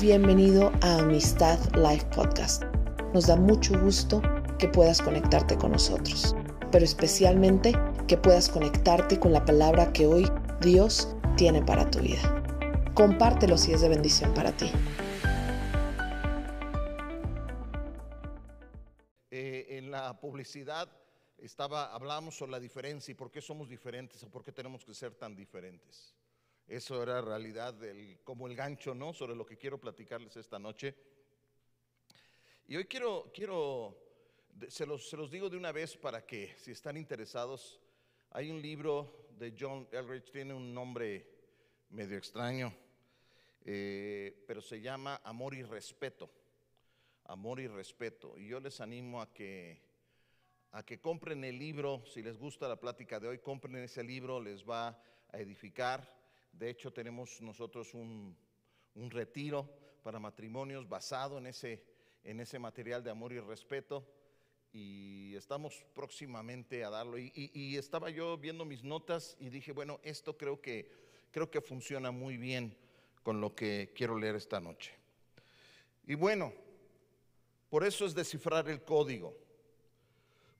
Bienvenido a Amistad Life Podcast. Nos da mucho gusto que puedas conectarte con nosotros, pero especialmente que puedas conectarte con la palabra que hoy Dios tiene para tu vida. Compártelo si es de bendición para ti. Eh, en la publicidad estaba, hablamos sobre la diferencia y por qué somos diferentes o por qué tenemos que ser tan diferentes. Eso era realidad del, como el gancho, ¿no? Sobre lo que quiero platicarles esta noche. Y hoy quiero, quiero se, los, se los digo de una vez para que si están interesados, hay un libro de John Elrich, tiene un nombre medio extraño, eh, pero se llama Amor y Respeto. Amor y Respeto. Y yo les animo a que, a que compren el libro, si les gusta la plática de hoy, compren ese libro, les va a edificar. De hecho, tenemos nosotros un, retiro para matrimonios basado en ese, en ese material de amor y respeto y estamos próximamente a darlo. Y, estaba yo viendo mis notas y dije, bueno, esto creo que, creo que funciona muy bien con lo que quiero leer esta noche. Y bueno, por eso es descifrar el código.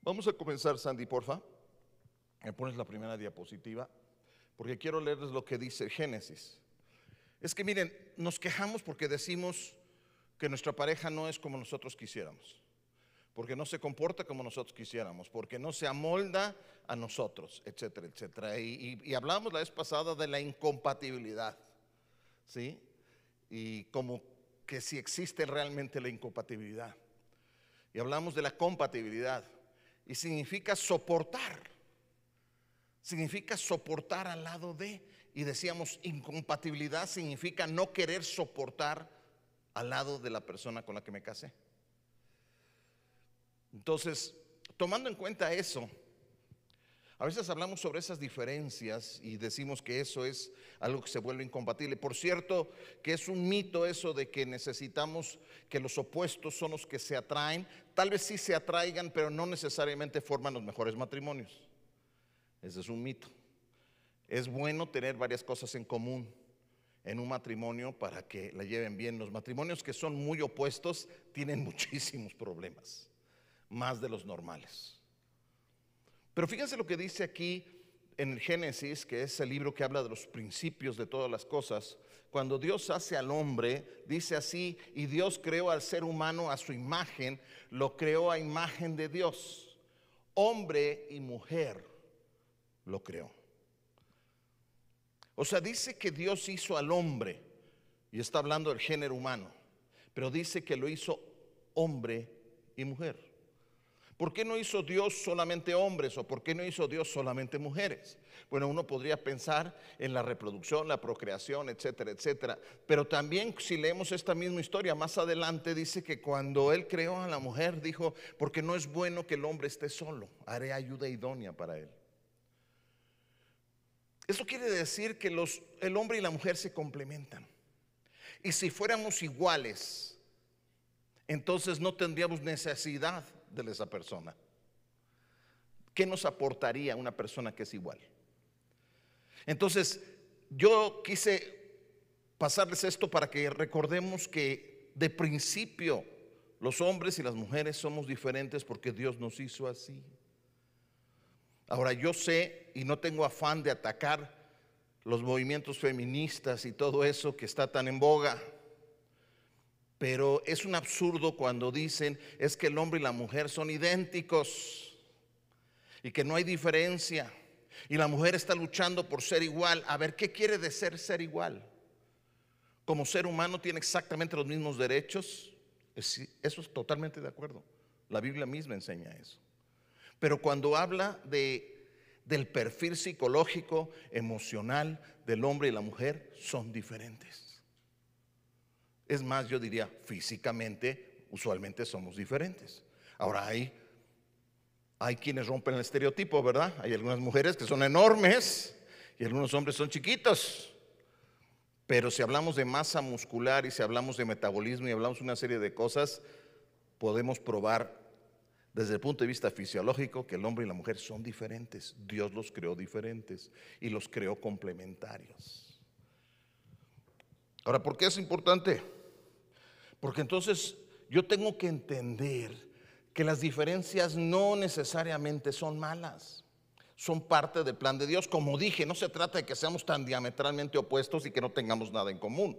Vamos a comenzar, Sandy, porfa. Me pones la primera diapositiva porque quiero leerles lo que dice Génesis. Es que miren, nos quejamos porque decimos que nuestra pareja no es como nosotros quisiéramos, porque no se comporta como nosotros quisiéramos, porque no se amolda a nosotros, etcétera, etcétera. Y, y hablamos la vez pasada de la incompatibilidad, ¿sí? Y como que si existe realmente la incompatibilidad. Y hablamos de la compatibilidad, y significa soportar significa soportar al lado de. Y decíamos, incompatibilidad significa no querer soportar al lado de la persona con la que me casé. Entonces, tomando en cuenta eso, a veces hablamos sobre esas diferencias y decimos que eso es algo que se vuelve incompatible. Por cierto, que es un mito eso de que necesitamos que los opuestos son los que se atraen. Tal vez sí se atraigan, pero no necesariamente forman los mejores matrimonios. Ese es un mito. Es bueno tener varias cosas en común en un matrimonio para que la lleven bien. Los matrimonios que son muy opuestos tienen muchísimos problemas, más de los normales. Pero fíjense lo que dice aquí en el Génesis, que es el libro que habla de los principios de todas las cosas. Cuando Dios hace al hombre, dice así, y Dios creó al ser humano a su imagen, lo creó a imagen de Dios, hombre y mujer lo creó. O sea, dice que Dios hizo al hombre, y está hablando del género humano, pero dice que lo hizo hombre y mujer. ¿Por qué no hizo Dios solamente hombres o por qué no hizo Dios solamente mujeres? Bueno, uno podría pensar en la reproducción, la procreación, etcétera, etcétera. Pero también si leemos esta misma historia, más adelante dice que cuando Él creó a la mujer, dijo, porque no es bueno que el hombre esté solo, haré ayuda idónea para Él. Eso quiere decir que los, el hombre y la mujer se complementan. Y si fuéramos iguales, entonces no tendríamos necesidad de esa persona. ¿Qué nos aportaría una persona que es igual? Entonces, yo quise pasarles esto para que recordemos que de principio los hombres y las mujeres somos diferentes porque Dios nos hizo así. Ahora yo sé y no tengo afán de atacar los movimientos feministas y todo eso que está tan en boga. Pero es un absurdo cuando dicen es que el hombre y la mujer son idénticos y que no hay diferencia. Y la mujer está luchando por ser igual. A ver, ¿qué quiere de ser ser igual? Como ser humano tiene exactamente los mismos derechos. Eso es totalmente de acuerdo. La Biblia misma enseña eso. Pero cuando habla de, del perfil psicológico, emocional del hombre y la mujer, son diferentes. Es más, yo diría, físicamente, usualmente somos diferentes. Ahora hay, hay quienes rompen el estereotipo, ¿verdad? Hay algunas mujeres que son enormes y algunos hombres son chiquitos. Pero si hablamos de masa muscular y si hablamos de metabolismo y hablamos de una serie de cosas, podemos probar desde el punto de vista fisiológico que el hombre y la mujer son diferentes. Dios los creó diferentes y los creó complementarios. Ahora, ¿por qué es importante? Porque entonces yo tengo que entender que las diferencias no necesariamente son malas. Son parte del plan de Dios. Como dije, no se trata de que seamos tan diametralmente opuestos y que no tengamos nada en común.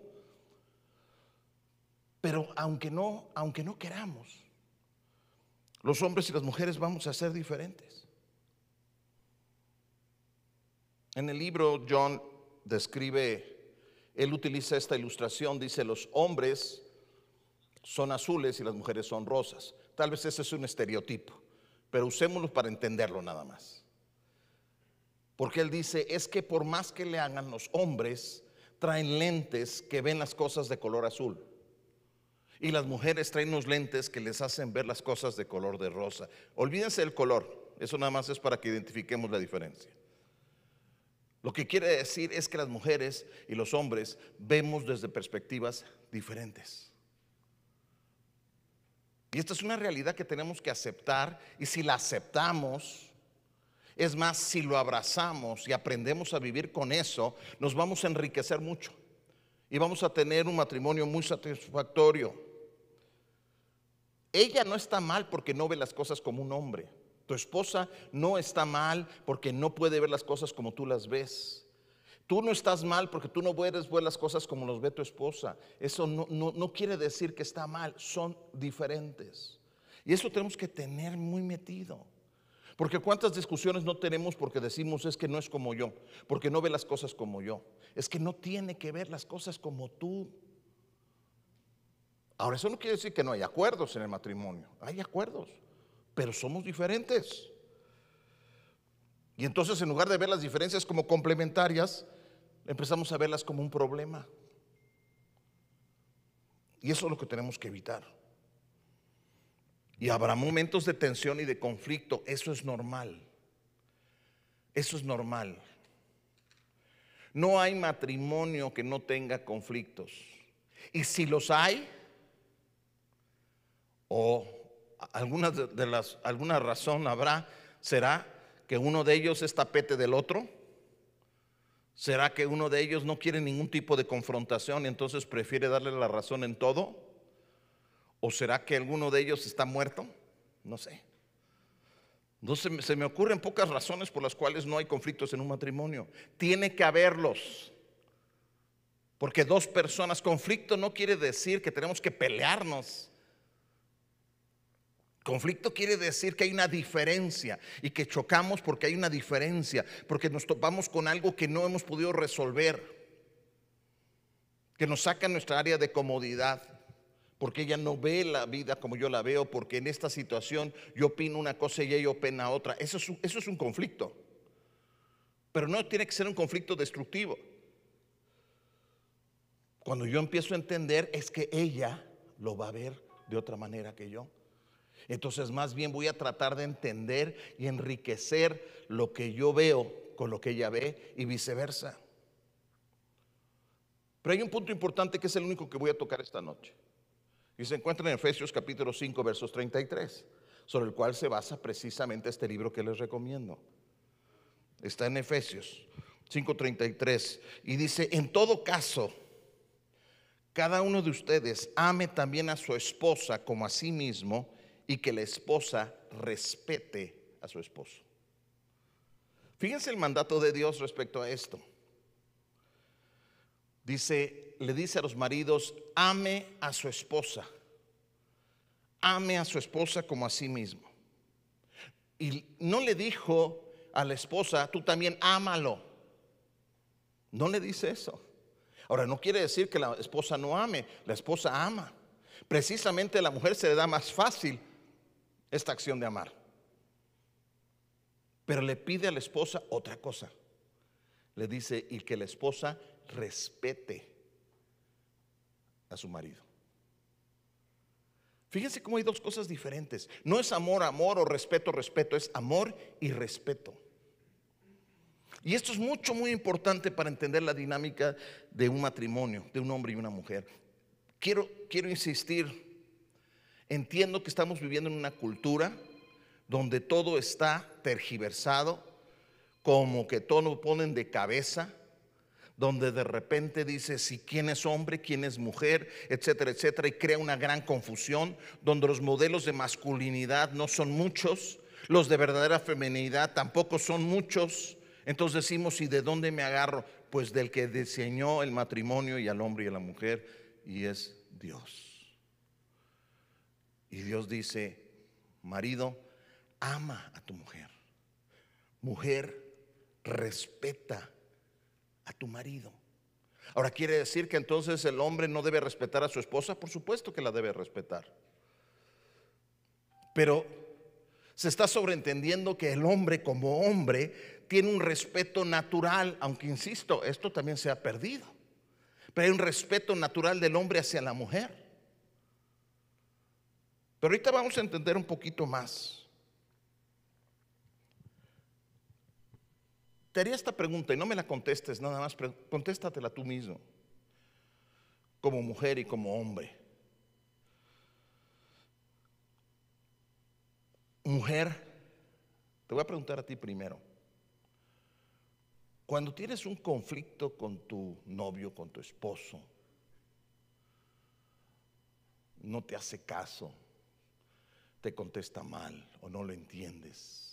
Pero aunque no, aunque no queramos, los hombres y las mujeres vamos a ser diferentes. En el libro John describe, él utiliza esta ilustración, dice, los hombres son azules y las mujeres son rosas. Tal vez ese es un estereotipo, pero usémoslo para entenderlo nada más. Porque él dice, es que por más que le hagan los hombres, traen lentes que ven las cosas de color azul. Y las mujeres traen unos lentes que les hacen ver las cosas de color de rosa. Olvídense del color, eso nada más es para que identifiquemos la diferencia. Lo que quiere decir es que las mujeres y los hombres vemos desde perspectivas diferentes. Y esta es una realidad que tenemos que aceptar y si la aceptamos, es más, si lo abrazamos y aprendemos a vivir con eso, nos vamos a enriquecer mucho y vamos a tener un matrimonio muy satisfactorio. Ella no está mal porque no ve las cosas como un hombre. Tu esposa no está mal porque no puede ver las cosas como tú las ves. Tú no estás mal porque tú no puedes ver las cosas como los ve tu esposa. Eso no, no quiere decir que está mal, son diferentes. Y eso tenemos que tener muy metido. Porque cuántas discusiones no tenemos porque decimos es que no es como yo, porque no ve las cosas como yo. Es que no tiene que ver las cosas como tú. Ahora, eso no quiere decir que no hay acuerdos en el matrimonio. Hay acuerdos pero somos diferentes. Y entonces en lugar de ver las diferencias como complementarias, empezamos a verlas como un problema. Y eso es lo que tenemos que evitar. Y habrá momentos de tensión y de conflicto, eso es normal. Eso es normal. No hay matrimonio que no tenga conflictos. Y si los hay, o alguna de las, alguna razón habrá, será que uno de ellos es tapete del otro. ¿Será que uno de ellos no quiere ningún tipo de confrontación y entonces prefiere darle la razón en todo? ¿O será que alguno de ellos está muerto? No sé. No se, se me ocurren pocas razones por las cuales no hay conflictos en un matrimonio. Tiene que haberlos. Porque dos personas, conflicto no quiere decir que tenemos que pelearnos. Conflicto quiere decir que hay una diferencia y que chocamos porque hay una diferencia, porque nos topamos con algo que no hemos podido resolver, que nos saca nuestra área de comodidad, porque ella no ve la vida como yo la veo, porque en esta situación yo opino una cosa y ella opina otra. Eso es, un, eso es un conflicto, pero no tiene que ser un conflicto destructivo. Cuando yo empiezo a entender es que ella lo va a ver de otra manera que yo. Entonces más bien voy a tratar de entender y enriquecer lo que yo veo con lo que ella ve y viceversa. Pero hay un punto importante que es el único que voy a tocar esta noche. Y se encuentra en Efesios capítulo 5, versos 33, sobre el cual se basa precisamente este libro que les recomiendo. Está en Efesios 5:33 y dice, en todo caso, cada uno de ustedes ame también a su esposa como a sí mismo y que la esposa respete a su esposo. Fíjense el mandato de Dios respecto a esto. Dice, le dice a los maridos, ame a su esposa. Ame a su esposa como a sí mismo. Y no le dijo a la esposa, tú también ámalo. No le dice eso. Ahora, no quiere decir que la esposa no ame, la esposa ama. Precisamente a la mujer se le da más fácil esta acción de amar. Pero le pide a la esposa otra cosa. Le dice, y que la esposa respete a su marido. Fíjense cómo hay dos cosas diferentes. No es amor, amor o respeto, respeto, es amor y respeto. Y esto es mucho, muy importante para entender la dinámica de un matrimonio, de un hombre y una mujer. Quiero, quiero insistir Entiendo que estamos viviendo en una cultura donde todo está tergiversado, como que todo lo ponen de cabeza, donde de repente dice si quién es hombre, quién es mujer, etcétera, etcétera, y crea una gran confusión, donde los modelos de masculinidad no son muchos, los de verdadera feminidad tampoco son muchos. Entonces decimos, ¿y de dónde me agarro? Pues del que diseñó el matrimonio y al hombre y a la mujer, y es Dios. Y Dios dice, marido, ama a tu mujer. Mujer, respeta a tu marido. Ahora, ¿quiere decir que entonces el hombre no debe respetar a su esposa? Por supuesto que la debe respetar. Pero se está sobreentendiendo que el hombre como hombre tiene un respeto natural, aunque insisto, esto también se ha perdido. Pero hay un respeto natural del hombre hacia la mujer. Pero ahorita vamos a entender un poquito más. Te haría esta pregunta y no me la contestes nada más, contéstatela tú mismo, como mujer y como hombre. Mujer, te voy a preguntar a ti primero. Cuando tienes un conflicto con tu novio, con tu esposo, no te hace caso, te contesta mal o no lo entiendes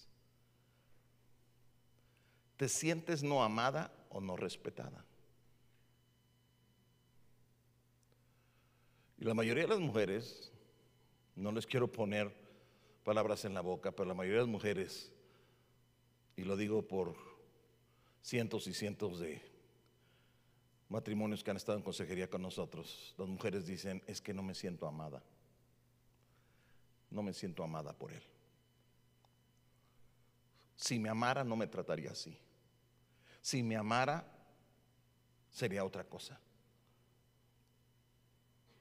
¿Te sientes no amada o no respetada? Y la mayoría de las mujeres, no les quiero poner palabras en la boca, pero la mayoría de las mujeres, y lo digo por cientos y cientos de matrimonios que han estado en consejería con nosotros, las mujeres dicen, es que no me siento amada. No me siento amada por él. Si me amara, no me trataría así. Si me amara, sería otra cosa.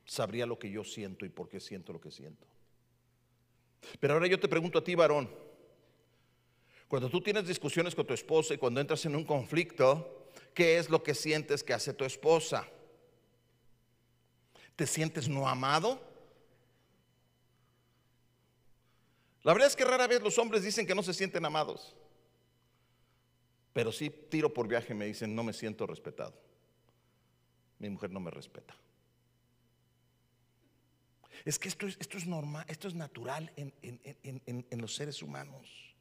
Sabría lo que yo siento y por qué siento lo que siento. Pero ahora yo te pregunto a ti, varón, cuando tú tienes discusiones con tu esposa y cuando entras en un conflicto, ¿qué es lo que sientes que hace tu esposa? ¿Te sientes no amado? La verdad es que rara vez los hombres dicen que no se sienten amados. Pero sí, tiro por viaje, me dicen, no me siento respetado. Mi mujer no me respeta. Es que esto es, esto es normal, esto es natural en, en los seres humanos.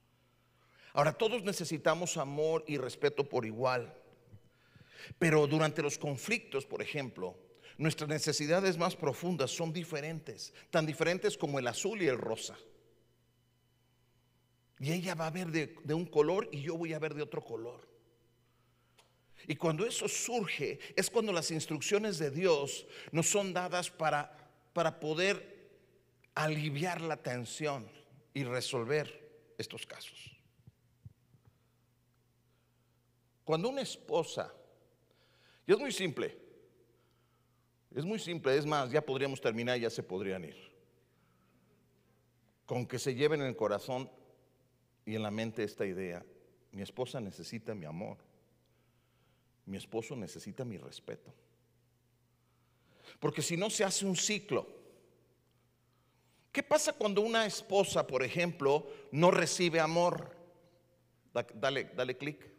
Ahora, todos necesitamos amor y respeto por igual. Pero durante los conflictos, por ejemplo, nuestras necesidades más profundas son diferentes, tan diferentes como el azul y el rosa. Y ella va a ver de, un color y yo voy a ver de otro color. Y cuando eso surge, es cuando las instrucciones de Dios nos son dadas para, para poder aliviar la tensión y resolver estos casos. Cuando una esposa, y es muy simple, es muy simple, es más, ya podríamos terminar, ya se podrían ir. Con que se lleven en el corazón y en la mente esta idea, mi esposa necesita mi amor, mi esposo necesita mi respeto. Porque si no se hace un ciclo. ¿Qué pasa cuando una esposa, por ejemplo, no recibe amor? Dale, dale clic.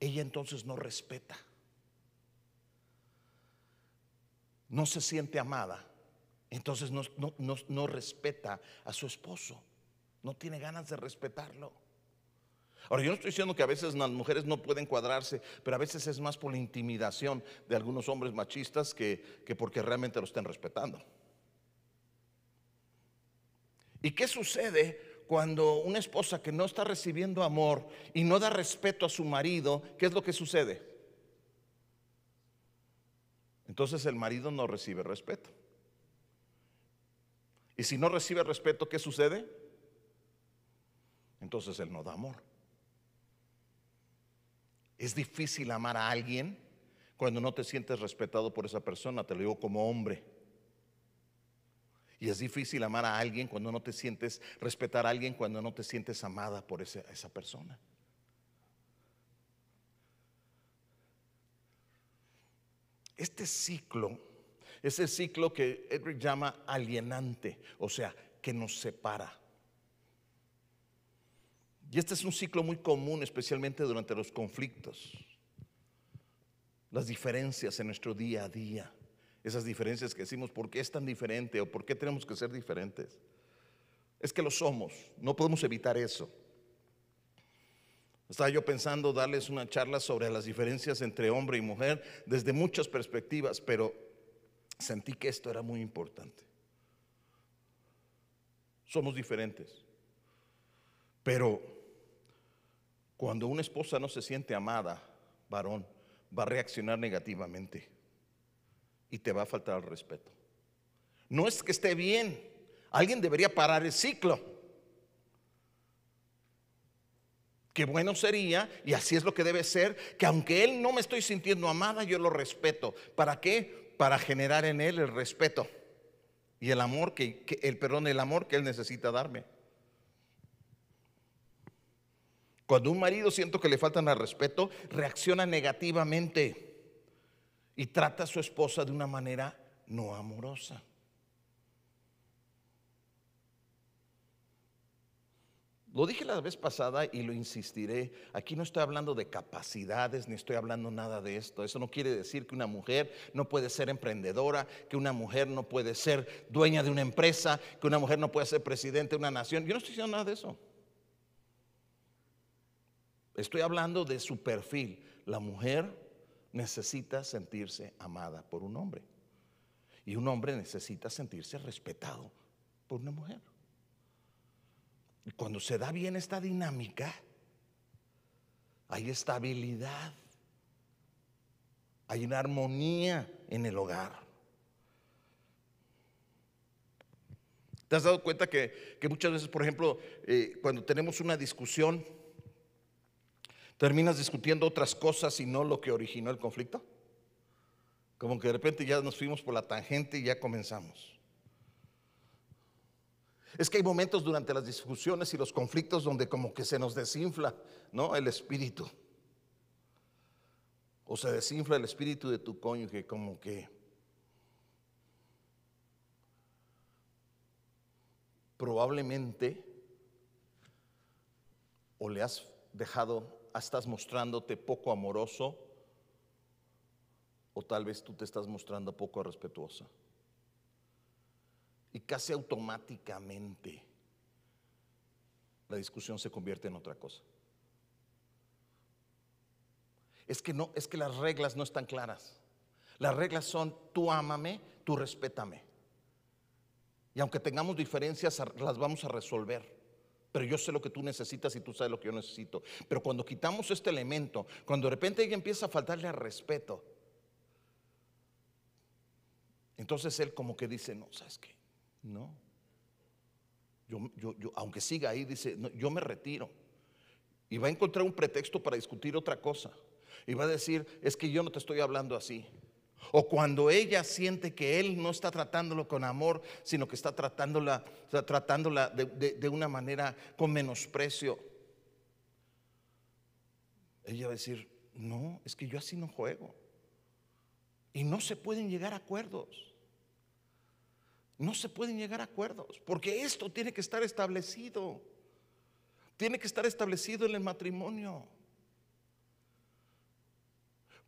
Ella entonces no respeta. No se siente amada entonces no, respeta a su esposo, no tiene ganas de respetarlo. Ahora, yo no estoy diciendo que a veces las mujeres no pueden cuadrarse, pero a veces es más por la intimidación de algunos hombres machistas que, que porque realmente lo estén respetando. ¿Y qué sucede cuando una esposa que no está recibiendo amor y no da respeto a su marido, qué es lo que sucede? Entonces el marido no recibe respeto. Y si no recibe respeto, ¿qué sucede? Entonces él no da amor. Es difícil amar a alguien cuando no te sientes respetado por esa persona, te lo digo como hombre. Y es difícil amar a alguien cuando no te sientes, respetar a alguien cuando no te sientes amada por esa, esa persona. Este ciclo es el ciclo que Edric llama alienante, o sea, que nos separa. Y este es un ciclo muy común, especialmente durante los conflictos. Las diferencias en nuestro día a día. Esas diferencias que decimos, ¿por qué es tan diferente? ¿O por qué tenemos que ser diferentes? Es que lo somos, no podemos evitar eso. Estaba yo pensando darles una charla sobre las diferencias entre hombre y mujer desde muchas perspectivas, pero sentí que esto era muy importante. Somos diferentes. Pero cuando una esposa no se siente amada, varón, va a reaccionar negativamente y te va a faltar el respeto. No es que esté bien, alguien debería parar el ciclo. Qué bueno sería, y así es lo que debe ser, que aunque él no me estoy sintiendo amada, yo lo respeto. ¿Para qué? Para generar en él el respeto y el amor que, el perdón, el amor que él necesita darme. Cuando un marido siento que le faltan al respeto, reacciona negativamente y trata a su esposa de una manera no amorosa. Lo dije la vez pasada y lo insistiré. Aquí no estoy hablando de capacidades ni estoy hablando nada de esto. Eso no quiere decir que una mujer no puede ser emprendedora, que una mujer no puede ser dueña de una empresa, que una mujer no puede ser presidente de una nación. Yo no estoy diciendo nada de eso. Estoy hablando de su perfil. La mujer necesita sentirse amada por un hombre. Y un hombre necesita sentirse respetado por una mujer. Y cuando se da bien esta dinámica, hay estabilidad, hay una armonía en el hogar. ¿Te has dado cuenta que, muchas veces, por ejemplo, eh, cuando tenemos una discusión, terminas discutiendo otras cosas y no lo que originó el conflicto? Como que de repente ya nos fuimos por la tangente y ya comenzamos. Es que hay momentos durante las discusiones y los conflictos donde como que se nos desinfla, ¿no? El espíritu. O se desinfla el espíritu de tu cónyuge como que probablemente o le has dejado, estás mostrándote poco amoroso o tal vez tú te estás mostrando poco respetuosa y casi automáticamente la discusión se convierte en otra cosa. Es que no, es que las reglas no están claras. Las reglas son tú ámame, tú respétame. Y aunque tengamos diferencias, las vamos a resolver. Pero yo sé lo que tú necesitas y tú sabes lo que yo necesito. Pero cuando quitamos este elemento, cuando de repente ella empieza a faltarle al respeto, entonces él como que dice, no, ¿sabes qué? No. Yo, yo, aunque siga ahí, dice, yo me retiro. Y va a encontrar un pretexto para discutir otra cosa. Y va a decir, es que yo no te estoy hablando así. O cuando ella siente que él no está tratándolo con amor, sino que está tratándola, tratándola de, de una manera con menosprecio. Ella va a decir, no, es que yo así no juego. Y no se pueden llegar a acuerdos. No se pueden llegar a acuerdos, porque esto tiene que estar establecido. Tiene que estar establecido en el matrimonio.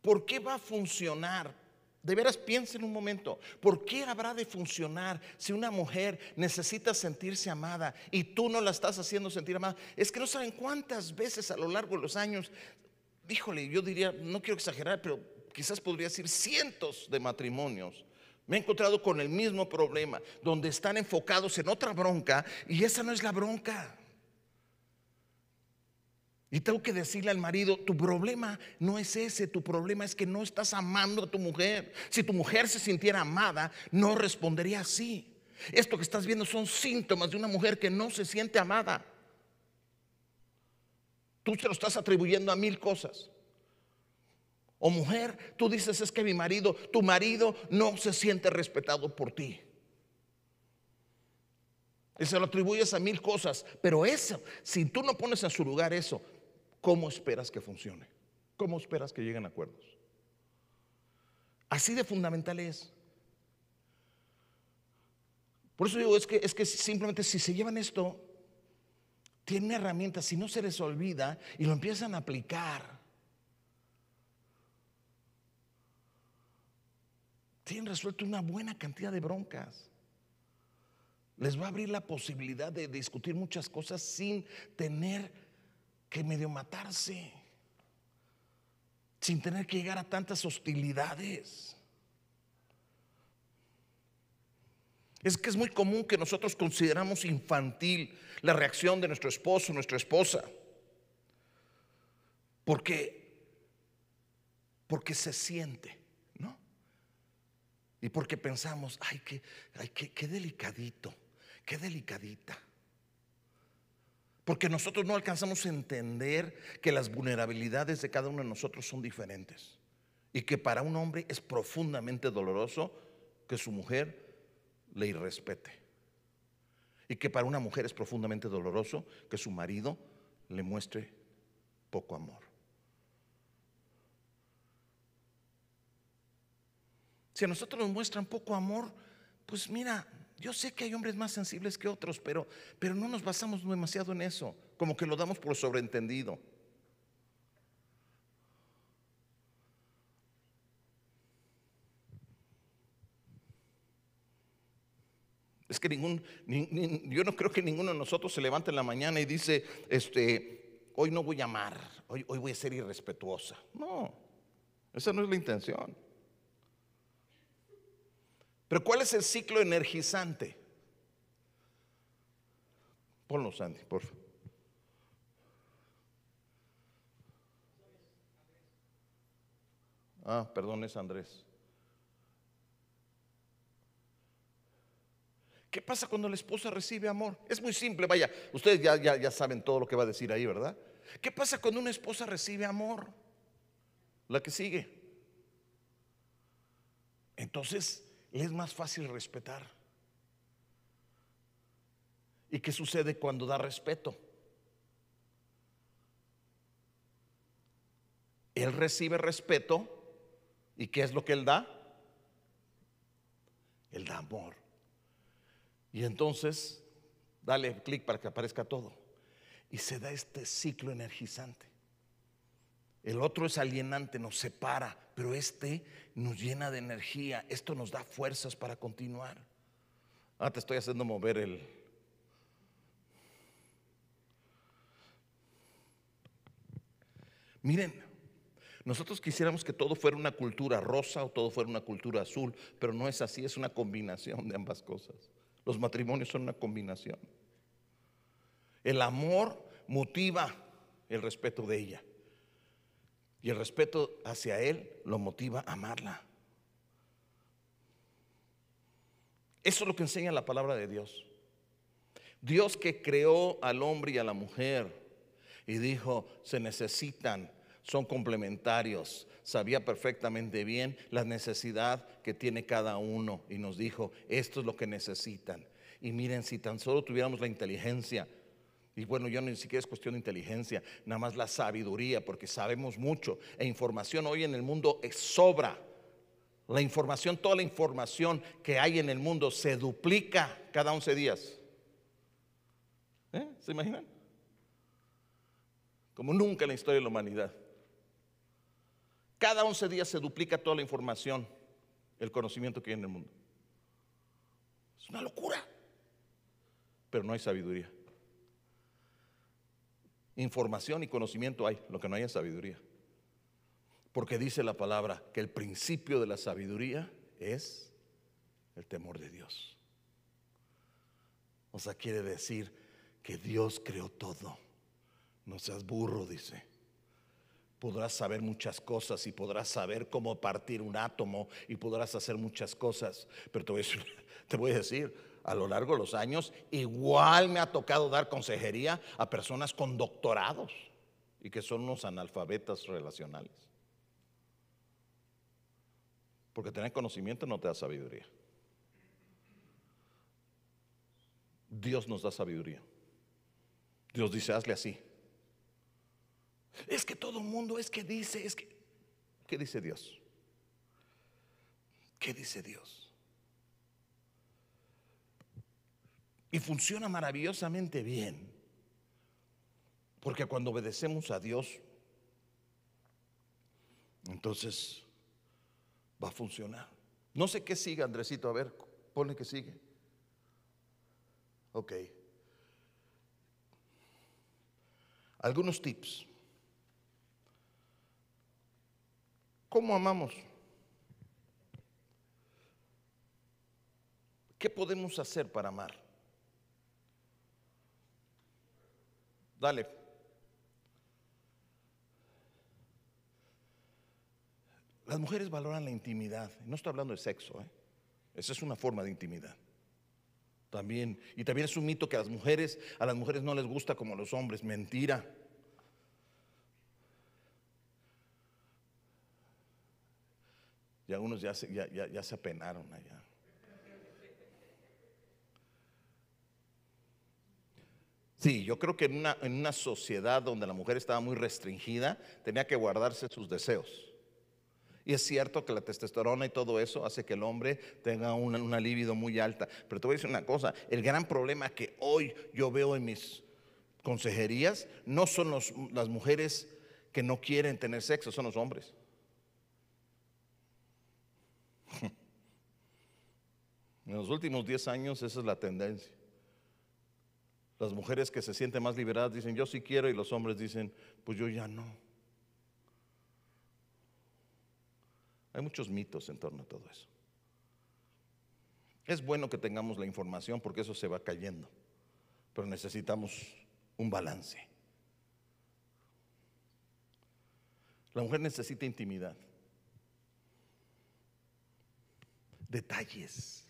¿Por qué va a funcionar? De veras piensen un momento, ¿por qué habrá de funcionar si una mujer necesita sentirse amada y tú no la estás haciendo sentir amada? Es que no saben cuántas veces a lo largo de los años, híjole, yo diría, no quiero exagerar, pero quizás podría decir cientos de matrimonios me he encontrado con el mismo problema, donde están enfocados en otra bronca y esa no es la bronca. Y tengo que decirle al marido, tu problema no es ese, tu problema es que no estás amando a tu mujer. Si tu mujer se sintiera amada, no respondería así. Esto que estás viendo son síntomas de una mujer que no se siente amada. Tú se lo estás atribuyendo a mil cosas. O mujer, tú dices es que mi marido, tu marido no se siente respetado por ti. Y se lo atribuyes a mil cosas. Pero eso, si tú no pones en su lugar eso, ¿cómo esperas que funcione? ¿Cómo esperas que lleguen acuerdos? Así de fundamental es. Por eso digo, es que, es que simplemente si se llevan esto, tienen herramientas, si no se les olvida y lo empiezan a aplicar, tienen resuelto una buena cantidad de broncas. Les va a abrir la posibilidad de discutir muchas cosas sin tener que medio matarse, sin tener que llegar a tantas hostilidades. Es que es muy común que nosotros consideramos infantil la reacción de nuestro esposo, nuestra esposa. Porque porque se siente. Y porque pensamos, ay, qué, ay, qué, qué delicadito, qué delicadita. Porque nosotros no alcanzamos a entender que las vulnerabilidades de cada uno de nosotros son diferentes. Y que para un hombre es profundamente doloroso que su mujer le irrespete. Y que para una mujer es profundamente doloroso que su marido le muestre poco amor. Si a nosotros nos muestran poco amor, pues mira, yo sé que hay hombres más sensibles que otros, pero, pero no nos basamos demasiado en eso, como que lo damos por sobreentendido. Es que ningún, yo no creo que ninguno de nosotros se levante en la mañana y dice, este, hoy no voy a amar, hoy, hoy voy a ser irrespetuosa. No, esa no es la intención. Pero ¿cuál es el ciclo energizante? Ponlo, Sandy, por favor. Ah, perdón, es Andrés. ¿Qué pasa cuando la esposa recibe amor? Es muy simple, vaya, ustedes ya, ya, ya saben todo lo que va a decir ahí, ¿verdad? ¿Qué pasa cuando una esposa recibe amor? La que sigue. Entonces, le es más fácil respetar. ¿Y qué sucede cuando da respeto? Él recibe respeto y ¿qué es lo que él da? Él da amor. Y entonces, dale clic para que aparezca todo. Y se da este ciclo energizante. El otro es alienante, nos separa, pero este nos llena de energía. Esto nos da fuerzas para continuar. Ah, te estoy haciendo mover el... Miren, nosotros quisiéramos que todo fuera una cultura rosa o todo fuera una cultura azul, pero no es así, es una combinación de ambas cosas. Los matrimonios son una combinación. El amor motiva el respeto de ella. Y el respeto hacia él lo motiva a amarla. Eso es lo que enseña la palabra de Dios. Dios que creó al hombre y a la mujer y dijo, se necesitan, son complementarios, sabía perfectamente bien la necesidad que tiene cada uno y nos dijo, esto es lo que necesitan. Y miren, si tan solo tuviéramos la inteligencia, y bueno, yo ni siquiera es cuestión de inteligencia, nada más la sabiduría, porque sabemos mucho. E información hoy en el mundo es sobra. La información, toda la información que hay en el mundo se duplica cada 11 días. ¿Eh? ¿Se imaginan? Como nunca en la historia de la humanidad. Cada 11 días se duplica toda la información, el conocimiento que hay en el mundo. Es una locura. Pero no hay sabiduría. Información y conocimiento hay, lo que no hay es sabiduría. Porque dice la palabra que el principio de la sabiduría es el temor de Dios. O sea, quiere decir que Dios creó todo. No seas burro, dice podrás saber muchas cosas y podrás saber cómo partir un átomo y podrás hacer muchas cosas. Pero te voy, a decir, a lo largo de los años, igual me ha tocado dar consejería a personas con doctorados y que son unos analfabetas relacionales. Porque tener conocimiento no te da sabiduría. Dios nos da sabiduría. Dios dice, hazle así. Es que todo el mundo es que dice, es que... ¿Qué dice Dios? ¿Qué dice Dios? Y funciona maravillosamente bien Porque cuando obedecemos a Dios, entonces va a funcionar. No sé qué sigue, Andresito. A ver, pone que sigue. Ok. Algunos tips. ¿Cómo amamos? ¿Qué podemos hacer para amar? Dale. Las mujeres valoran la intimidad. No estoy hablando de sexo. ¿eh? Esa es una forma de intimidad. También, y también es un mito que a las mujeres, a las mujeres no les gusta como a los hombres. Mentira. Ya unos ya se, ya, ya se apenaron allá. Sí, yo creo que en una, en una, sociedad donde la mujer estaba muy restringida, tenía que guardarse sus deseos. Y es cierto que la testosterona y todo eso hace que el hombre tenga una, una libido muy alta. Pero te voy a decir una cosa, el gran problema que hoy yo veo en mis consejerías no son las mujeres que no quieren tener sexo, son los hombres. En los últimos 10 años esa es la tendencia. Las mujeres que se sienten más liberadas dicen, yo sí quiero, y los hombres dicen, pues yo ya no. Hay muchos mitos en torno a todo eso. Es bueno que tengamos la información porque eso se va cayendo, pero necesitamos un balance. La mujer necesita intimidad, detalles.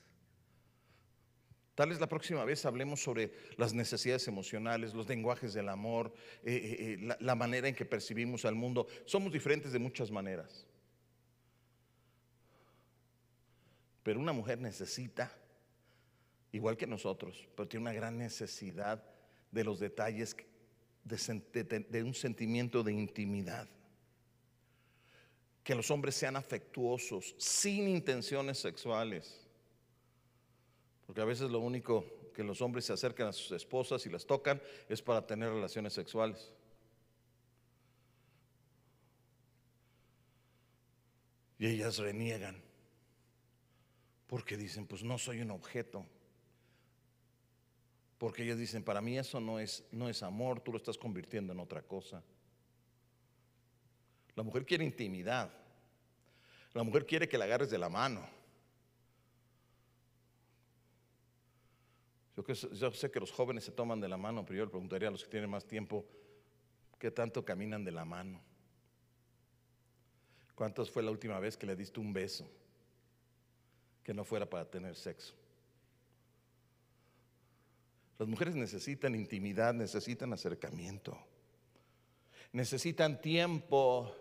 Tal vez la próxima vez hablemos sobre las necesidades emocionales, los lenguajes del amor, eh, eh, eh, la, la manera en que percibimos al mundo. Somos diferentes de muchas maneras. Pero una mujer necesita, igual que nosotros, pero tiene una gran necesidad de los detalles de, un sentimiento de intimidad. Que los hombres sean afectuosos, sin intenciones sexuales. Porque a veces lo único que los hombres se acercan a sus esposas y las tocan es para tener relaciones sexuales. Y ellas reniegan. Porque dicen, pues no soy un objeto. Porque ellos dicen, para mí eso no es, no es amor, tú lo estás convirtiendo en otra cosa. La mujer quiere intimidad. La mujer quiere que la agarres de la mano. Yo, que, yo sé que los jóvenes se toman de la mano, pero yo le preguntaría a los que tienen más tiempo, ¿qué tanto caminan de la mano? ¿Cuántos fue la última vez que le diste un beso? que no fuera para tener sexo. Las mujeres necesitan intimidad, necesitan acercamiento, necesitan tiempo.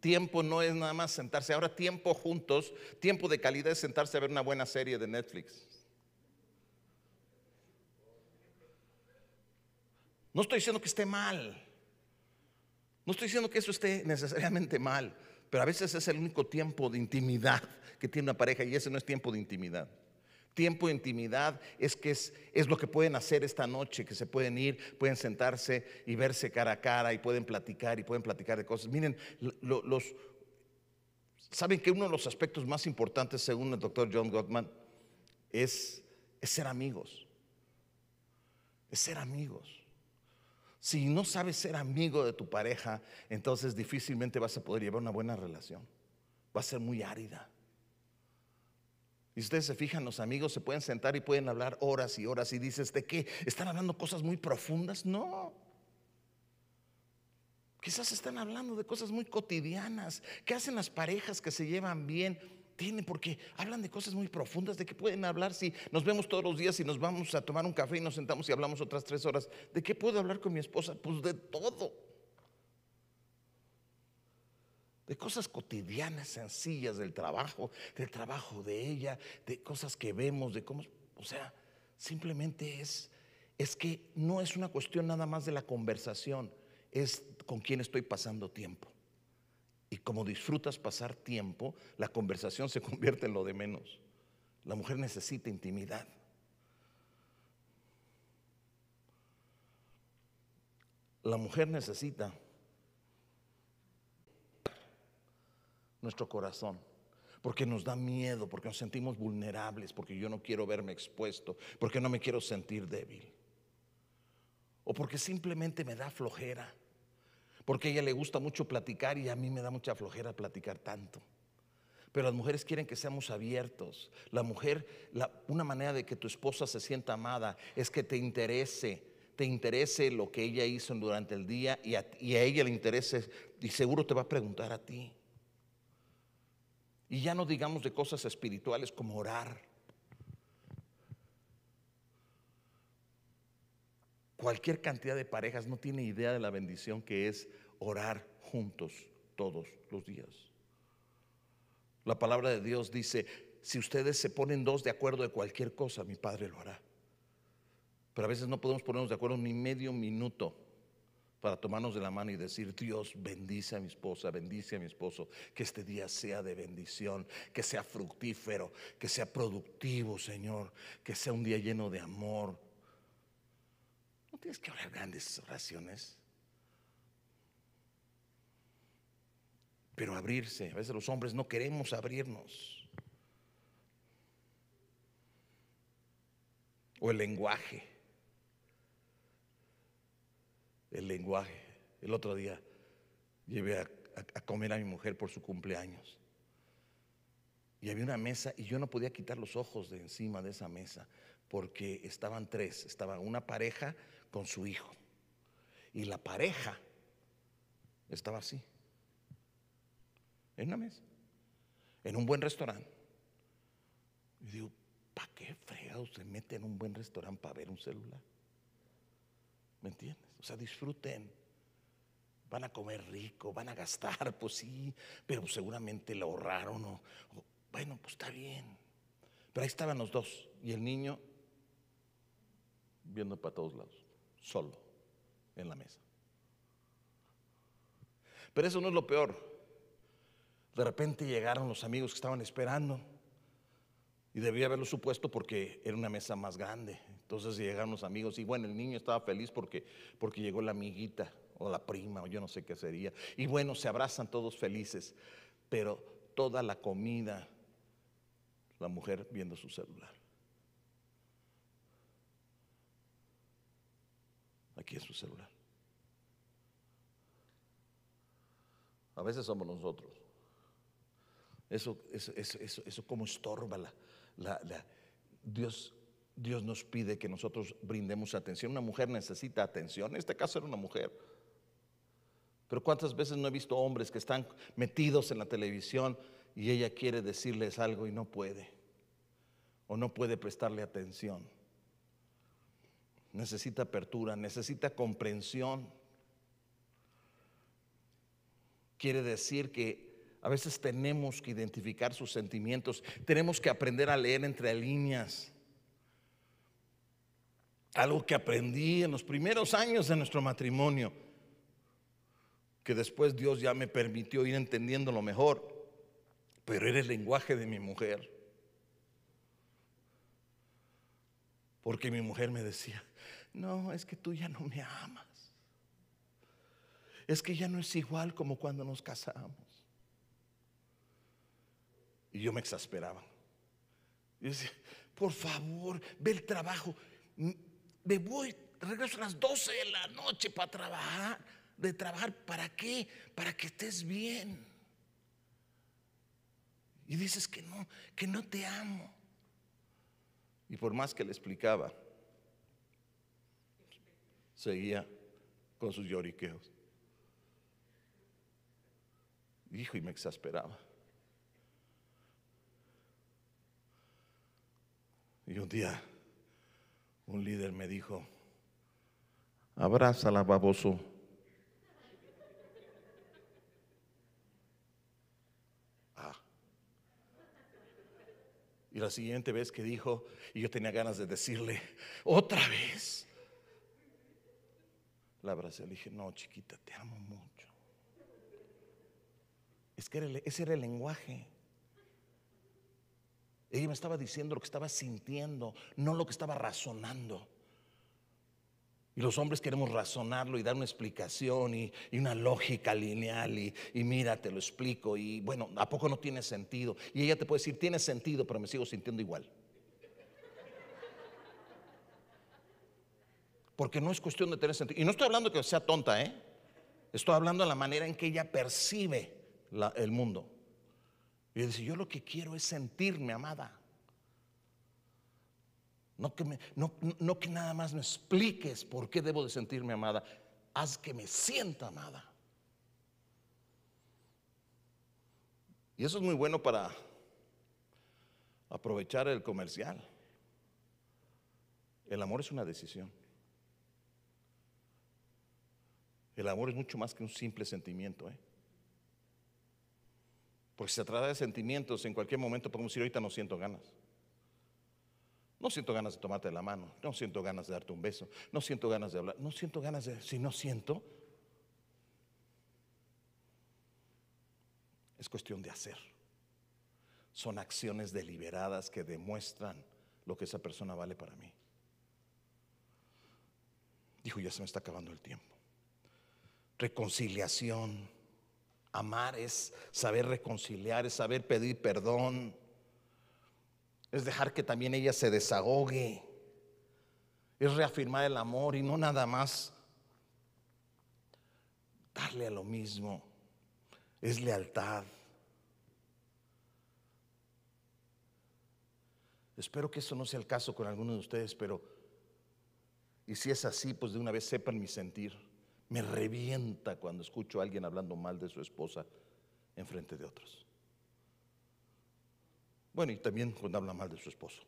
Tiempo no es nada más sentarse, ahora tiempo juntos, tiempo de calidad es sentarse a ver una buena serie de Netflix. No estoy diciendo que esté mal, no estoy diciendo que eso esté necesariamente mal. Pero a veces es el único tiempo de intimidad que tiene una pareja y ese no es tiempo de intimidad. Tiempo de intimidad es que es, es, lo que pueden hacer esta noche, que se pueden ir, pueden sentarse y verse cara a cara y pueden platicar y pueden platicar de cosas. Miren, los, saben que uno de los aspectos más importantes, según el doctor John Gottman, es, es ser amigos. Es ser amigos. Si no sabes ser amigo de tu pareja, entonces difícilmente vas a poder llevar una buena relación. Va a ser muy árida. Y ustedes se fijan, los amigos se pueden sentar y pueden hablar horas y horas y dices, ¿de qué? ¿Están hablando cosas muy profundas? No. Quizás están hablando de cosas muy cotidianas. ¿Qué hacen las parejas que se llevan bien? tienen, porque hablan de cosas muy profundas, de qué pueden hablar si nos vemos todos los días y nos vamos a tomar un café y nos sentamos y hablamos otras tres horas. ¿De qué puedo hablar con mi esposa? Pues de todo. De cosas cotidianas, sencillas, del trabajo, del trabajo de ella, de cosas que vemos, de cómo, o sea, simplemente es, es que no es una cuestión nada más de la conversación, es con quién estoy pasando tiempo. Y como disfrutas pasar tiempo, la conversación se convierte en lo de menos. La mujer necesita intimidad. La mujer necesita nuestro corazón, porque nos da miedo, porque nos sentimos vulnerables, porque yo no quiero verme expuesto, porque no me quiero sentir débil, o porque simplemente me da flojera, porque a ella le gusta mucho platicar y a mí me da mucha flojera platicar tanto. Pero las mujeres quieren que seamos abiertos. La mujer, una manera de que tu esposa se sienta amada es que te interese, te interese lo que ella hizo durante el día y a, y a ella le interese y seguro te va a preguntar a ti. Y ya no digamos de cosas espirituales como orar. Cualquier cantidad de parejas no tiene idea de la bendición que es orar juntos todos los días. La palabra de Dios dice, si ustedes se ponen dos de acuerdo de cualquier cosa, mi Padre lo hará. Pero a veces no podemos ponernos de acuerdo ni medio minuto para tomarnos de la mano y decir, Dios bendice a mi esposa, bendice a mi esposo, que este día sea de bendición, que sea fructífero, que sea productivo, Señor, que sea un día lleno de amor. No tienes que orar grandes oraciones, pero abrirse. A veces los hombres no queremos abrirnos. O el lenguaje el lenguaje. El otro día llevé a, comer a mi mujer por su cumpleaños. Y había una mesa y yo no podía quitar los ojos de encima de esa mesa porque estaban tres, estaba una pareja con su hijo. Y la pareja estaba así, en una mesa, en un buen restaurante. Y digo, ¿para qué fregado se mete en un buen restaurante para ver un celular? ¿Me entiendes? O sea, disfruten. Van a comer rico, van a gastar, pues sí, pero seguramente lo ahorraron. O, bueno, pues está bien. Pero ahí estaban los dos y el niño viendo para todos lados, solo, en la mesa. Pero eso no es lo peor. De repente llegaron los amigos que estaban esperando y debía haberlo supuesto porque era una mesa más grande. Entonces llegaron los amigos y bueno, el niño estaba feliz porque, porque llegó la amiguita o la prima o yo no sé qué sería. Y bueno, se abrazan todos felices, pero toda la comida, la mujer viendo su celular. Aquí es su celular. A veces somos nosotros. Eso, eso, eso, eso, como estorba la, Dios, Dios nos pide que nosotros brindemos atención. Una mujer necesita atención. En este caso era una mujer. Pero cuántas veces no he visto hombres que están metidos en la televisión y ella quiere decirles algo y no puede. O no puede prestarle atención. Necesita apertura, necesita comprensión. Quiere decir que a veces tenemos que identificar sus sentimientos, tenemos que aprender a leer entre líneas. Algo que aprendí en los primeros años de nuestro matrimonio, que después Dios ya me permitió ir entendiendo lo mejor, pero era el lenguaje de mi mujer. Porque mi mujer me decía, no, es que tú ya no me amas. Es que ya no es igual como cuando nos casamos. Y yo me exasperaba. Y decía, por favor, ve el trabajo. Me voy, regreso a las 12 de la noche para trabajar. ¿De trabajar para qué? Para que estés bien. Y dices que no, que no te amo. Y por más que le explicaba, seguía con sus lloriqueos. Hijo, y me exasperaba. Y un día un líder me dijo, abrázala, baboso. Ah. Y la siguiente vez que dijo, y yo tenía ganas de decirle, otra vez. La abracé, le dije, no, chiquita, te amo mucho. Es que ese era el lenguaje. Ella me estaba diciendo lo que estaba sintiendo, no lo que estaba razonando. Y los hombres queremos razonarlo y dar una explicación y, una lógica lineal y, mira, te lo explico y bueno, ¿a poco no tiene sentido? Y ella te puede decir, tiene sentido, pero me sigo sintiendo igual. Porque no es cuestión de tener sentido. Y no estoy hablando que sea tonta, ¿eh? Estoy hablando de la manera en que ella percibe el mundo. Y dice, yo lo que quiero es sentirme amada. No que, no, que nada más me expliques por qué debo de sentirme amada. Haz que me sienta amada. Y eso es muy bueno para aprovechar el comercial. El amor es una decisión. El amor es mucho más que un simple sentimiento. ¿eh? Porque se trata de sentimientos, en cualquier momento podemos decir, ahorita no siento ganas. No siento ganas de tomarte la mano, no siento ganas de darte un beso, no siento ganas de hablar, no siento ganas de... Si no siento, es cuestión de hacer. Son acciones deliberadas que demuestran lo que esa persona vale para mí. Dijo, ya se me está acabando el tiempo. Reconciliación. Amar es saber reconciliar, es saber pedir perdón es dejar que también ella se desahogue, es reafirmar el amor y no nada más darle a lo mismo, es lealtad. Espero que eso no sea el caso con alguno de ustedes, pero y si es así, pues de una vez sepan mi sentir. Me revienta cuando escucho a alguien hablando mal de su esposa en frente de otros. Bueno, y también cuando habla mal de su esposo.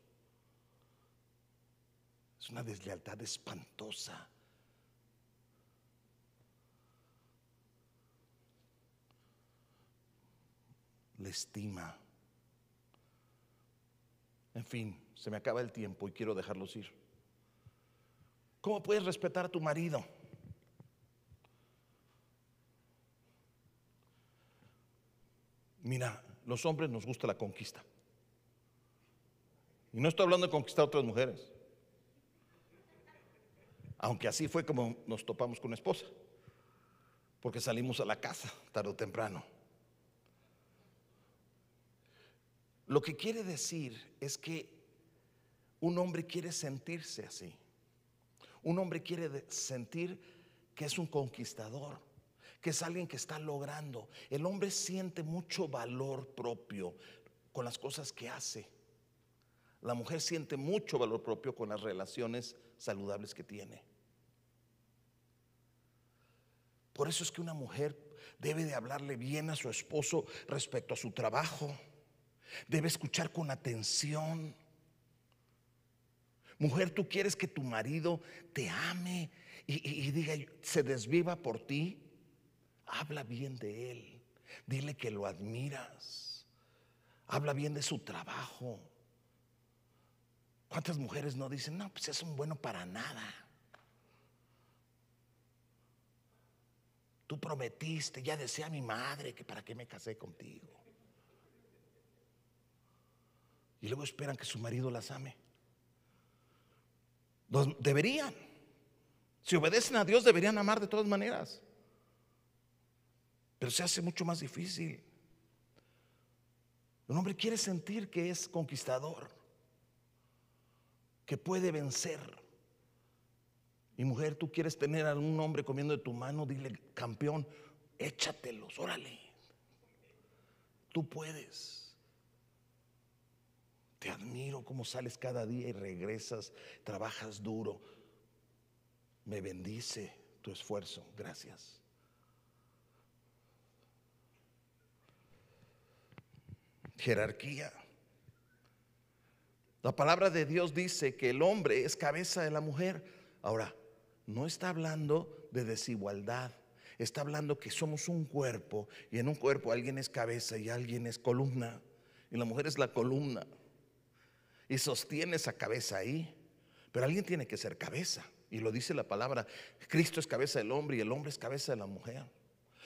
Es una deslealtad espantosa. La estima. En fin, se me acaba el tiempo y quiero dejarlos ir. ¿Cómo puedes respetar a tu marido? Mira, los hombres nos gusta la conquista. Y no estoy hablando de conquistar a otras mujeres. Aunque así fue como nos topamos con una esposa. Porque salimos a la casa tarde o temprano. Lo que quiere decir es que un hombre quiere sentirse así. Un hombre quiere sentir que es un conquistador, que es alguien que está logrando. El hombre siente mucho valor propio con las cosas que hace. La mujer siente mucho valor propio con las relaciones saludables que tiene. Por eso es que una mujer debe de hablarle bien a su esposo respecto a su trabajo. Debe escuchar con atención. Mujer, tú quieres que tu marido te ame y, diga, se desviva por ti. Habla bien de él. Dile que lo admiras. Habla bien de su trabajo. ¿Cuántas mujeres no dicen, no, pues es un bueno para nada? Tú prometiste, ya decía mi madre que para qué me casé contigo. Y luego esperan que su marido las ame. deberían. Si obedecen a Dios, deberían amar de todas maneras. Pero se hace mucho más difícil. Un hombre quiere sentir que es conquistador que puede vencer. Y mujer, tú quieres tener a un hombre comiendo de tu mano, dile, campeón, échatelos, órale. Tú puedes. Te admiro cómo sales cada día y regresas, trabajas duro. Me bendice tu esfuerzo. Gracias. Jerarquía. La palabra de Dios dice que el hombre es cabeza de la mujer. Ahora, no está hablando de desigualdad. Está hablando que somos un cuerpo y en un cuerpo alguien es cabeza y alguien es columna. Y la mujer es la columna. Y sostiene esa cabeza ahí. Pero alguien tiene que ser cabeza. Y lo dice la palabra. Cristo es cabeza del hombre y el hombre es cabeza de la mujer.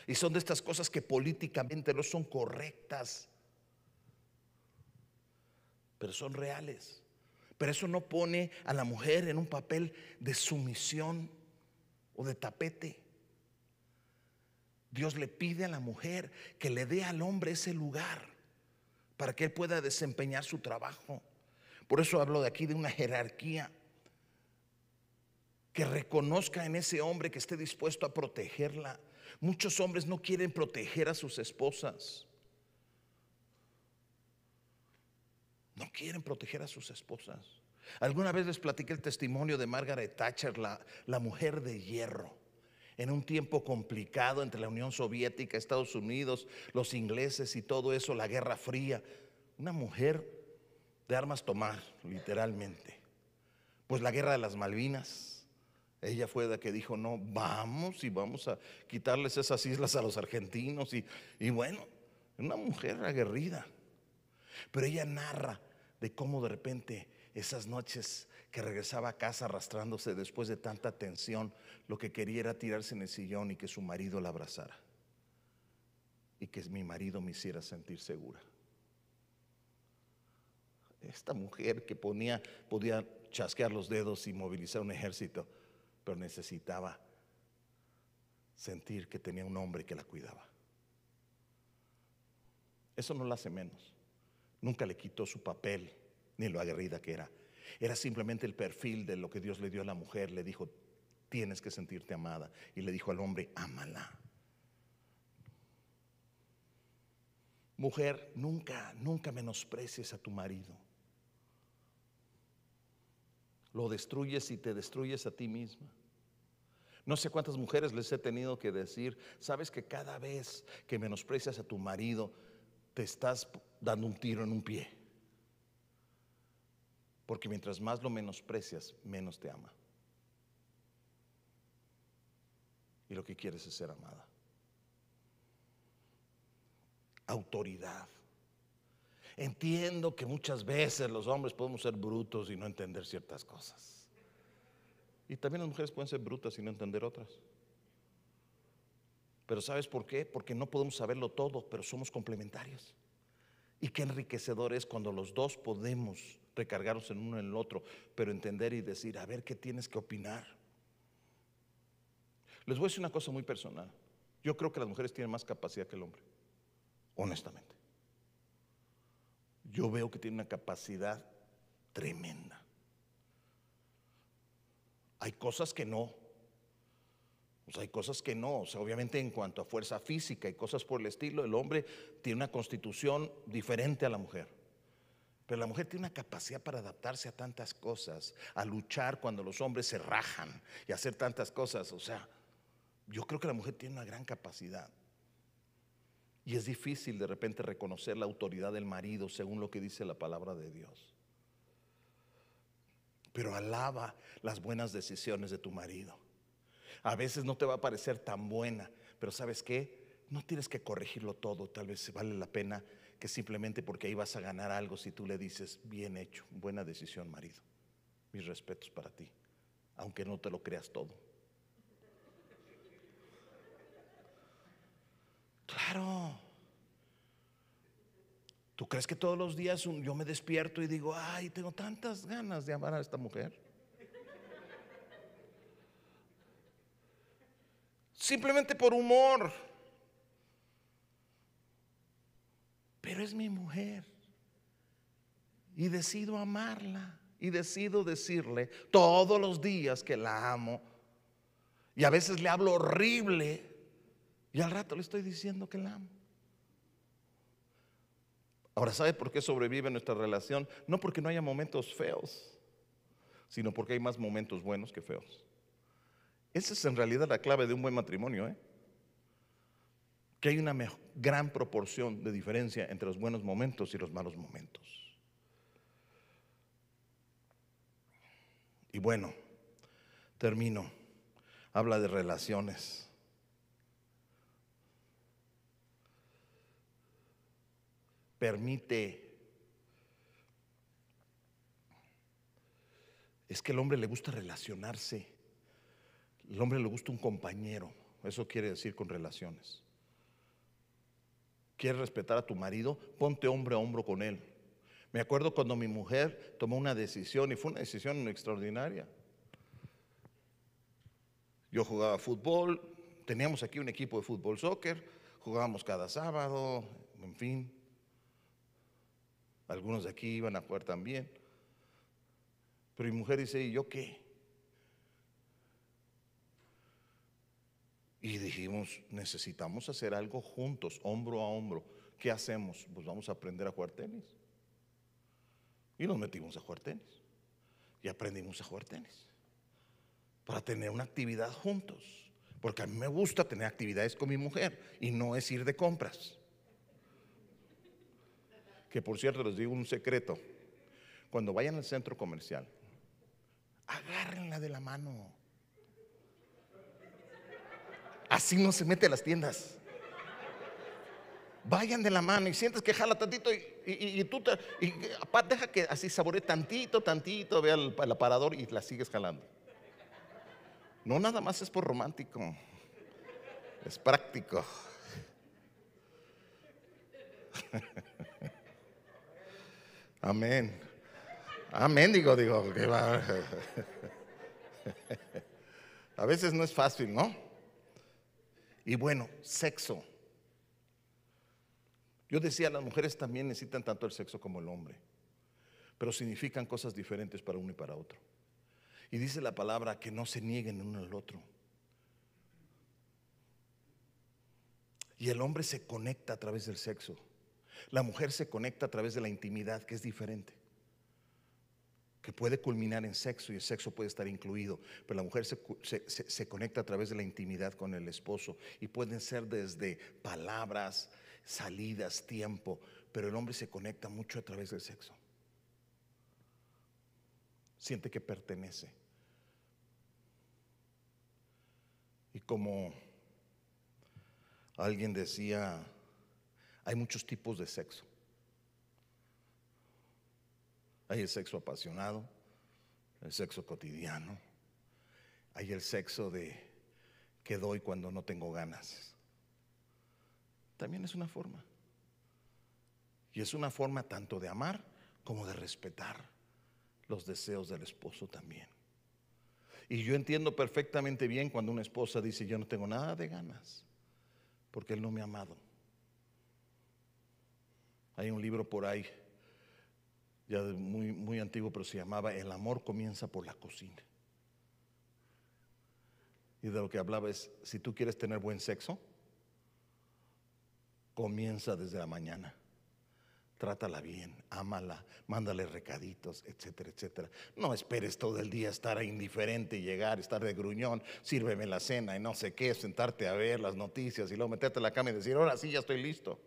Y son de estas cosas que políticamente no son correctas pero son reales. Pero eso no pone a la mujer en un papel de sumisión. o de tapete. Dios le pide a la mujer que le dé al hombre ese lugar para que él pueda desempeñar su trabajo. Por eso hablo de aquí de una jerarquía que reconozca en ese hombre que esté dispuesto a protegerla. Muchos hombres no quieren proteger a sus esposas. No quieren proteger a sus esposas. Alguna vez les platiqué el testimonio de Margaret Thatcher, la, la mujer de hierro en un tiempo complicado entre la Unión Soviética, Estados Unidos, los ingleses y todo eso, la Guerra Fría. Una mujer de armas tomar, literalmente. Pues la Guerra de las Malvinas. Ella fue la que dijo, no, vamos y vamos a quitarles esas islas a los argentinos. Y, y bueno, una mujer aguerrida. Pero ella narra de cómo de repente esas noches que regresaba a casa arrastrándose después de tanta tensión, lo que quería era tirarse en el sillón y que su marido la abrazara. Y que mi marido me hiciera sentir segura. Esta mujer que ponía, podía chasquear los dedos y movilizar un ejército, pero necesitaba sentir que tenía un hombre que la cuidaba. Eso no la hace menos. Nunca le quitó su papel ni lo aguerrida que era. Era simplemente el perfil de lo que Dios le dio a la mujer. Le dijo, tienes que sentirte amada. Y le dijo al hombre, ámala. Mujer, nunca, nunca menosprecies a tu marido. Lo destruyes y te destruyes a ti misma. No sé cuántas mujeres les he tenido que decir, sabes que cada vez que menosprecias a tu marido, te estás dando un tiro en un pie. Porque mientras más lo menosprecias, menos te ama. Y lo que quieres es ser amada. Autoridad. Entiendo que muchas veces los hombres podemos ser brutos y no entender ciertas cosas. Y también las mujeres pueden ser brutas y no entender otras. Pero ¿sabes por qué? Porque no podemos saberlo todo, pero somos complementarios. Y qué enriquecedor es cuando los dos podemos recargarnos en uno en el otro, pero entender y decir, a ver qué tienes que opinar. Les voy a decir una cosa muy personal. Yo creo que las mujeres tienen más capacidad que el hombre, honestamente. Yo veo que tienen una capacidad tremenda. Hay cosas que no. Hay cosas que no. O sea, obviamente en cuanto a fuerza física y cosas por el estilo, el hombre tiene una constitución diferente a la mujer. Pero la mujer tiene una capacidad para adaptarse a tantas cosas, a luchar cuando los hombres se rajan y hacer tantas cosas. O sea, yo creo que la mujer tiene una gran capacidad. Y es difícil de repente reconocer la autoridad del marido según lo que dice la palabra de Dios. Pero alaba las buenas decisiones de tu marido. A veces no te va a parecer tan buena, pero ¿sabes qué? No tienes que corregirlo todo, tal vez vale la pena que simplemente porque ahí vas a ganar algo si tú le dices, bien hecho, buena decisión, marido. Mis respetos para ti, aunque no te lo creas todo. Claro. ¿Tú crees que todos los días yo me despierto y digo, ay, tengo tantas ganas de amar a esta mujer? Simplemente por humor. pero es mi mujer. Y decido amarla. Y decido decirle todos los días que la amo. Y a veces le hablo horrible. Y al rato le estoy diciendo que la amo. Ahora, ¿sabe por qué sobrevive nuestra relación? No porque no haya momentos feos, sino porque hay más momentos buenos que feos. Esa es en realidad la clave de un buen matrimonio. ¿eh? que hay una gran proporción de diferencia entre los buenos momentos y los malos momentos. Y bueno, termino. Habla de relaciones. Permite. Es que el hombre le gusta relacionarse. El hombre le gusta un compañero. Eso quiere decir con relaciones quieres respetar a tu marido, ponte hombre a hombro con él. Me acuerdo cuando mi mujer tomó una decisión y fue una decisión extraordinaria. Yo jugaba fútbol, teníamos aquí un equipo de fútbol soccer, jugábamos cada sábado, en fin. Algunos de aquí iban a jugar también. Pero mi mujer dice, ¿y yo qué? Y dijimos, necesitamos hacer algo juntos, hombro a hombro. ¿Qué hacemos? Pues vamos a aprender a jugar tenis. Y nos metimos a jugar tenis. Y aprendimos a jugar tenis. Para tener una actividad juntos. Porque a mí me gusta tener actividades con mi mujer y no es ir de compras. Que por cierto les digo un secreto. Cuando vayan al centro comercial, agárrenla de la mano. Así no se mete a las tiendas. Vayan de la mano y sientes que jala tantito y, tú te, deja que así saboree tantito, tantito, vea el, el aparador y la sigues jalando. No nada más es por romántico, es práctico. Amén. Amén, digo, digo, que va. A veces no es fácil, ¿no? Y bueno, sexo. Yo decía, las mujeres también necesitan tanto el sexo como el hombre, pero significan cosas diferentes para uno y para otro. Y dice la palabra que no se nieguen uno al otro. Y el hombre se conecta a través del sexo. La mujer se conecta a través de la intimidad, que es diferente. Que puede culminar en sexo y el sexo puede estar incluido. Pero la mujer se, se conecta a través de la intimidad con el esposo. Y pueden ser desde palabras, salidas, tiempo, pero el hombre se conecta mucho a través del sexo. Siente que pertenece. Y como alguien decía, hay muchos tipos de sexo. Hay el sexo apasionado, el sexo cotidiano, hay el sexo de que doy cuando no tengo ganas también es una forma. Y es una forma tanto de amar como de respetar los deseos del esposo también. Y yo entiendo perfectamente bien cuando una esposa dice, yo no tengo nada de ganas, porque él no me ha amado. Hay un libro por ahí, ya muy, muy antiguo, pero se llamaba El amor comienza por la cocina. Y de lo que hablaba es, si tú quieres tener buen sexo, comienza desde la mañana. Trátala bien, ámala, mándale recaditos, etcétera, etcétera. No esperes todo el día estar indiferente y llegar, estar de gruñón, sírveme la cena y no sé qué, sentarte a ver las noticias y luego meterte en la cama y decir, ahora sí, ya estoy listo.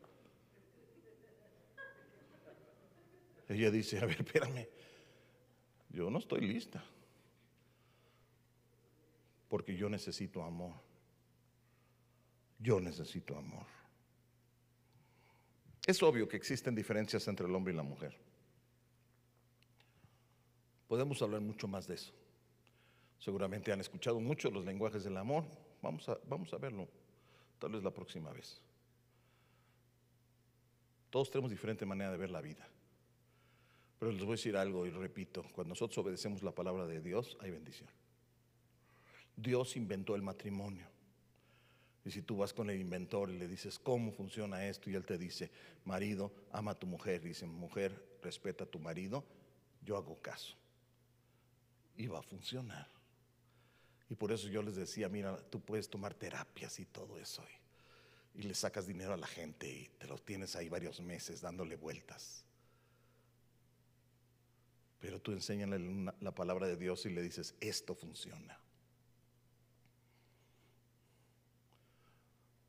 Ella dice, a ver, espérame, yo no estoy lista, porque yo necesito amor. Yo necesito amor. Es obvio que existen diferencias entre el hombre y la mujer. Podemos hablar mucho más de eso. Seguramente han escuchado mucho los lenguajes del amor. Vamos a, vamos a verlo, tal vez la próxima vez. Todos tenemos diferente manera de ver la vida. Pero les voy a decir algo y repito, cuando nosotros obedecemos la palabra de Dios, hay bendición. Dios inventó el matrimonio. Y si tú vas con el inventor y le dices, ¿cómo funciona esto? Y él te dice, marido, ama a tu mujer. Dice, mujer, respeta a tu marido. Yo hago caso. Y va a funcionar. Y por eso yo les decía, mira, tú puedes tomar terapias y todo eso. Y, y le sacas dinero a la gente y te lo tienes ahí varios meses dándole vueltas. Pero tú enséñale la palabra de Dios y le dices, esto funciona.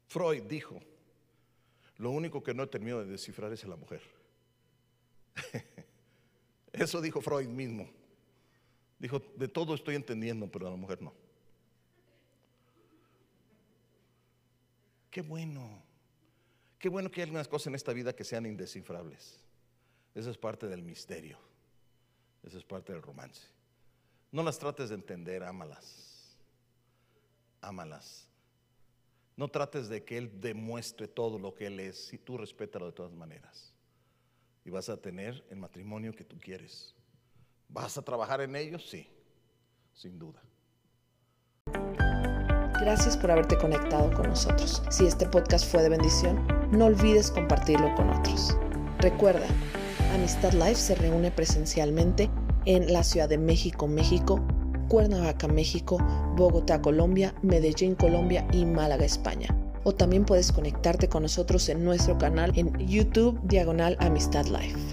Freud dijo, lo único que no he terminado de descifrar es la mujer. Eso dijo Freud mismo. Dijo, de todo estoy entendiendo, pero a la mujer no. Qué bueno. Qué bueno que hay algunas cosas en esta vida que sean indescifrables. Eso es parte del misterio. Eso es parte del romance. No las trates de entender, ámalas. Ámalas. No trates de que Él demuestre todo lo que Él es, si tú respétalo de todas maneras. Y vas a tener el matrimonio que tú quieres. ¿Vas a trabajar en ello? Sí, sin duda. Gracias por haberte conectado con nosotros. Si este podcast fue de bendición, no olvides compartirlo con otros. Recuerda, Amistad Life se reúne presencialmente en la Ciudad de México, México, Cuernavaca, México, Bogotá, Colombia, Medellín, Colombia y Málaga, España. O también puedes conectarte con nosotros en nuestro canal en YouTube Diagonal Amistad Life.